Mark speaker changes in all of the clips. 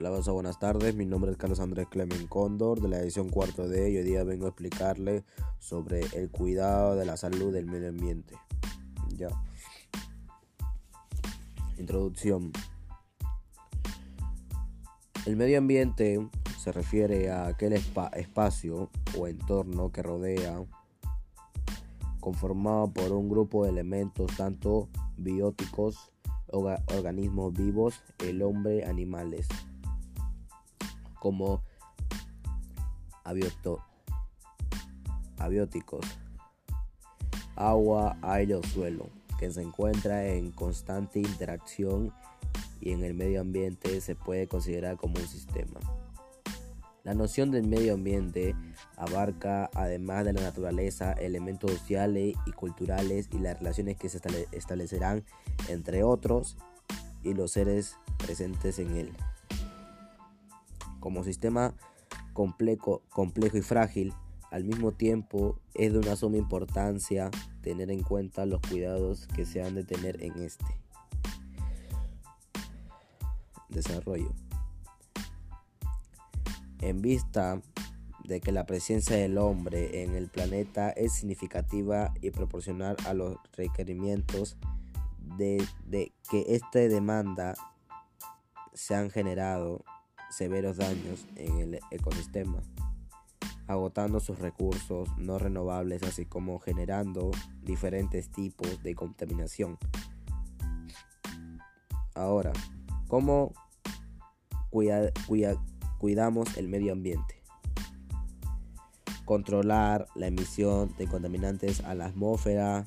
Speaker 1: Hola, buenas tardes. Mi nombre es Carlos Andrés Clemen Cóndor de la edición cuarto D y hoy día vengo a explicarle sobre el cuidado de la salud del medio ambiente. Ya. Introducción. El medio ambiente se refiere a aquel espacio o entorno que rodea conformado por un grupo de elementos tanto bióticos, organismos vivos, el hombre, animales como abióticos, agua, aire o suelo, que se encuentra en constante interacción y en el medio ambiente se puede considerar como un sistema. La noción del medio ambiente abarca, además de la naturaleza, elementos sociales y culturales y las relaciones que se establecerán entre otros y los seres presentes en él. Como sistema complejo, complejo y frágil, al mismo tiempo es de una suma importancia tener en cuenta los cuidados que se han de tener en este desarrollo. En vista de que la presencia del hombre en el planeta es significativa y proporcional a los requerimientos de, de que esta demanda se han generado severos daños en el ecosistema, agotando sus recursos no renovables, así como generando diferentes tipos de contaminación. Ahora, ¿cómo cuidamos el medio ambiente? Controlar la emisión de contaminantes a la atmósfera,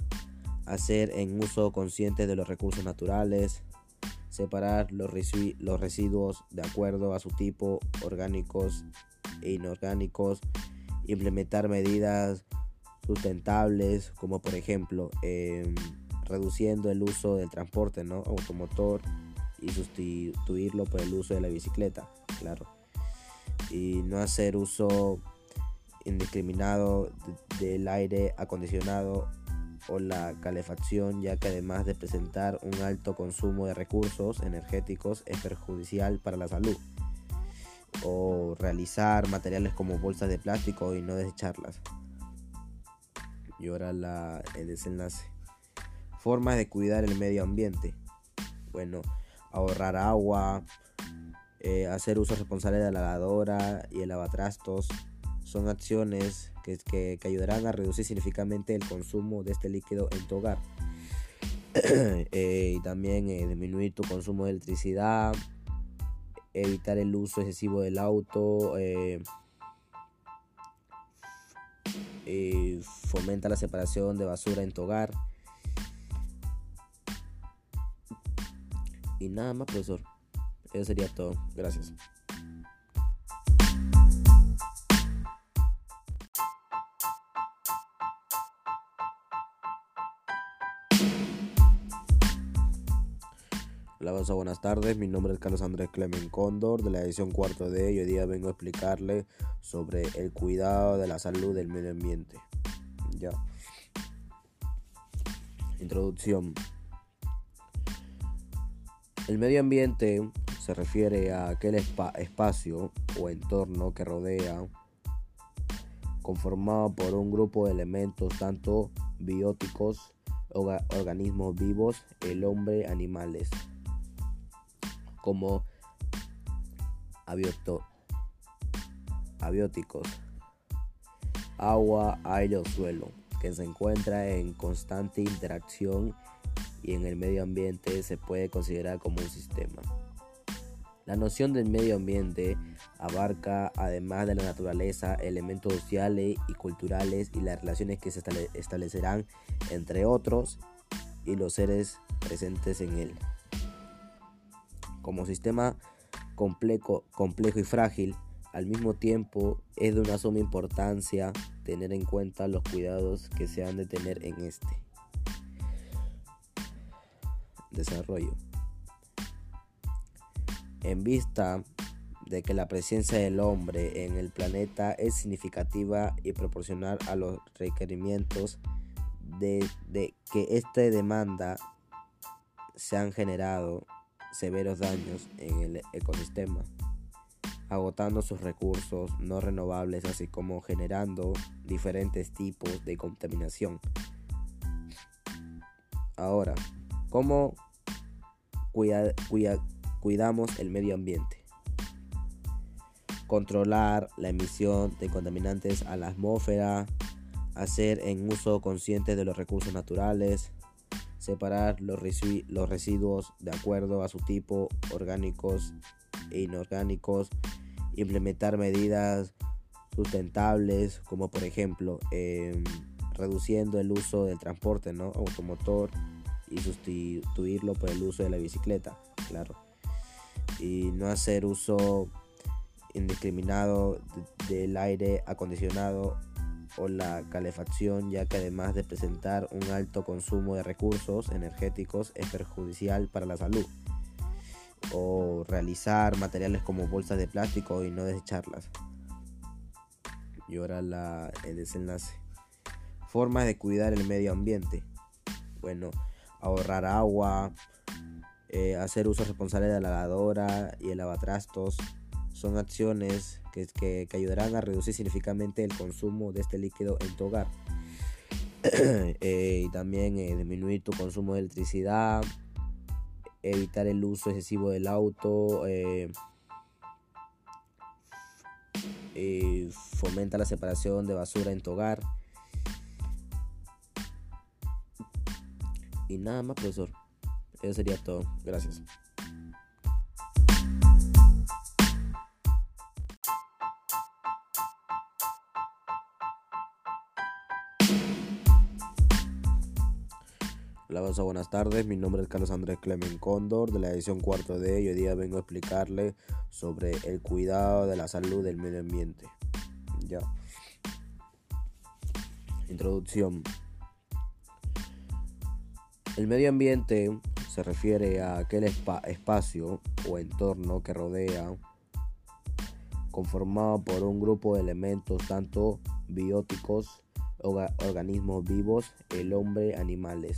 Speaker 1: hacer en uso consciente de los recursos naturales, separar los, residuos de acuerdo a su tipo, orgánicos e inorgánicos, implementar medidas sustentables como por ejemplo em, reduciendo el uso del transporte ¿no? automotor y sustituirlo por el uso de la bicicleta, claro. Y no hacer uso indiscriminado del aire acondicionado o la calefacción, ya que además de presentar un alto consumo de recursos energéticos es perjudicial para la salud. O realizar materiales como bolsas de plástico y no desecharlas. Y ahora la, el desenlace. Formas de cuidar el medio ambiente. Bueno, ahorrar agua, eh, hacer uso responsable de la lavadora y el lavatrastos, son acciones que, ayudarán a reducir significativamente el consumo de este líquido en tu hogar. Eh, y también eh, disminuir tu consumo de electricidad, evitar el uso excesivo del auto, eh, fomenta la separación de basura en tu hogar. Y nada más, profesor. Eso sería todo. Gracias. Hola, buenas tardes. Mi nombre es Carlos Andrés Clemen Cóndor de la edición cuarto D y hoy día vengo a explicarle sobre el cuidado de la salud del medio ambiente. Ya. Introducción. El medio ambiente se refiere a aquel espacio o entorno que rodea conformado por un grupo de elementos tanto bióticos, organismos vivos, el hombre, animales como abióticos, agua, aire o suelo, que se encuentra en constante interacción y en el medio ambiente se puede considerar como un sistema. La noción del medio ambiente abarca, además de la naturaleza, elementos sociales y culturales y las relaciones que se establecerán entre otros y los seres presentes en él. Como sistema complejo, complejo y frágil, al mismo tiempo es de una suma importancia tener en cuenta los cuidados que se han de tener en este desarrollo. En vista de que la presencia del hombre en el planeta es significativa y proporcional a los requerimientos de, de que esta demanda se han generado severos daños en el ecosistema, agotando sus recursos no renovables, así como generando diferentes tipos de contaminación. Ahora, ¿cómo cuidamos el medio ambiente? Controlar la emisión de contaminantes a la atmósfera, hacer en uso consciente de los recursos naturales, separar los, residuos de acuerdo a su tipo, orgánicos e inorgánicos, implementar medidas sustentables como por ejemplo em, reduciendo el uso del transporte ¿no? automotor y sustituirlo por el uso de la bicicleta, claro. Y no hacer uso indiscriminado del aire acondicionado o la calefacción, ya que además de presentar un alto consumo de recursos energéticos es perjudicial para la salud. O realizar materiales como bolsas de plástico y no desecharlas. Y ahora la, el desenlace. Formas de cuidar el medio ambiente. Bueno, ahorrar agua, eh, hacer uso responsable de la lavadora y el lavatrastos, son acciones que, ayudarán a reducir significativamente el consumo de este líquido en tu hogar. Eh, y también eh, disminuir tu consumo de electricidad, evitar el uso excesivo del auto, eh, fomenta la separación de basura en tu hogar. Y nada más, profesor. Eso sería todo. Gracias. Hola, buenas tardes. Mi nombre es Carlos Andrés Clemen Cóndor de la edición cuarto D y hoy día vengo a explicarle sobre el cuidado de la salud del medio ambiente. Ya. Introducción. El medio ambiente se refiere a aquel espacio o entorno que rodea conformado por un grupo de elementos tanto bióticos, organismos vivos, el hombre, animales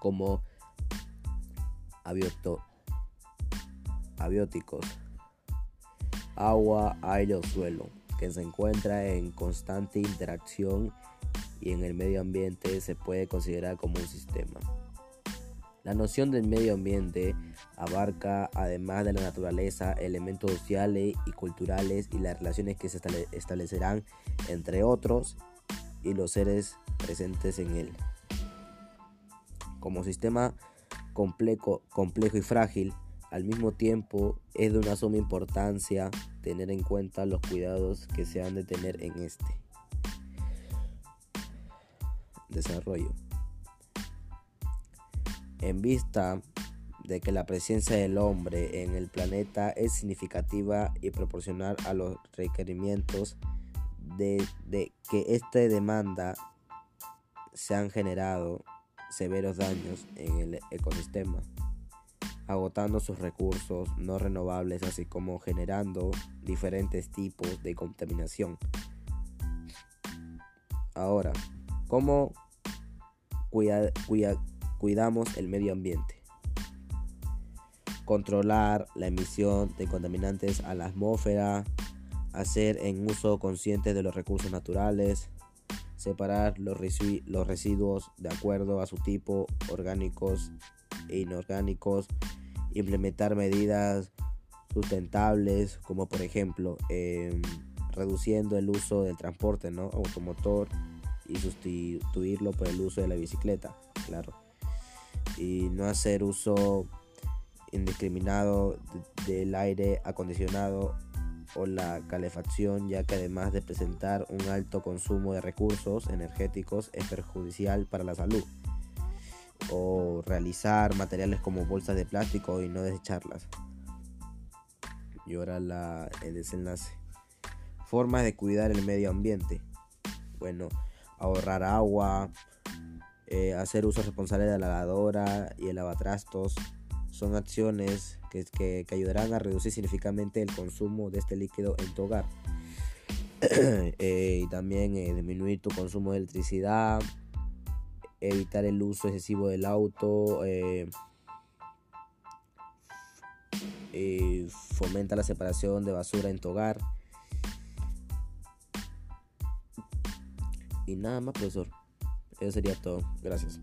Speaker 1: como abióticos, agua, aire o suelo, que se encuentra en constante interacción y en el medio ambiente se puede considerar como un sistema. La noción del medio ambiente abarca, además de la naturaleza, elementos sociales y culturales y las relaciones que se establecerán entre otros y los seres presentes en él. Como sistema complejo, complejo y frágil, al mismo tiempo es de una suma importancia tener en cuenta los cuidados que se han de tener en este desarrollo. En vista de que la presencia del hombre en el planeta es significativa y proporcional a los requerimientos de, de que esta demanda se han generado severos daños en el ecosistema, agotando sus recursos no renovables, así como generando diferentes tipos de contaminación. Ahora, ¿cómo cuidamos el medio ambiente? Controlar la emisión de contaminantes a la atmósfera, hacer en uso consciente de los recursos naturales, separar los, residuos de acuerdo a su tipo, orgánicos e inorgánicos, implementar medidas sustentables como por ejemplo em, reduciendo el uso del transporte ¿no? automotor y sustituirlo por el uso de la bicicleta, claro. Y no hacer uso indiscriminado del aire acondicionado o la calefacción, ya que además de presentar un alto consumo de recursos energéticos es perjudicial para la salud. O realizar materiales como bolsas de plástico y no desecharlas. Y ahora la, el desenlace. Formas de cuidar el medio ambiente. Bueno, ahorrar agua, eh, hacer uso responsable de la lavadora y el lavatrastos, son acciones que, ayudarán a reducir significativamente el consumo de este líquido en tu hogar. Eh, y también eh, disminuir tu consumo de electricidad, evitar el uso excesivo del auto, eh, fomenta la separación de basura en tu hogar. Y nada más, profesor. Eso sería todo. Gracias.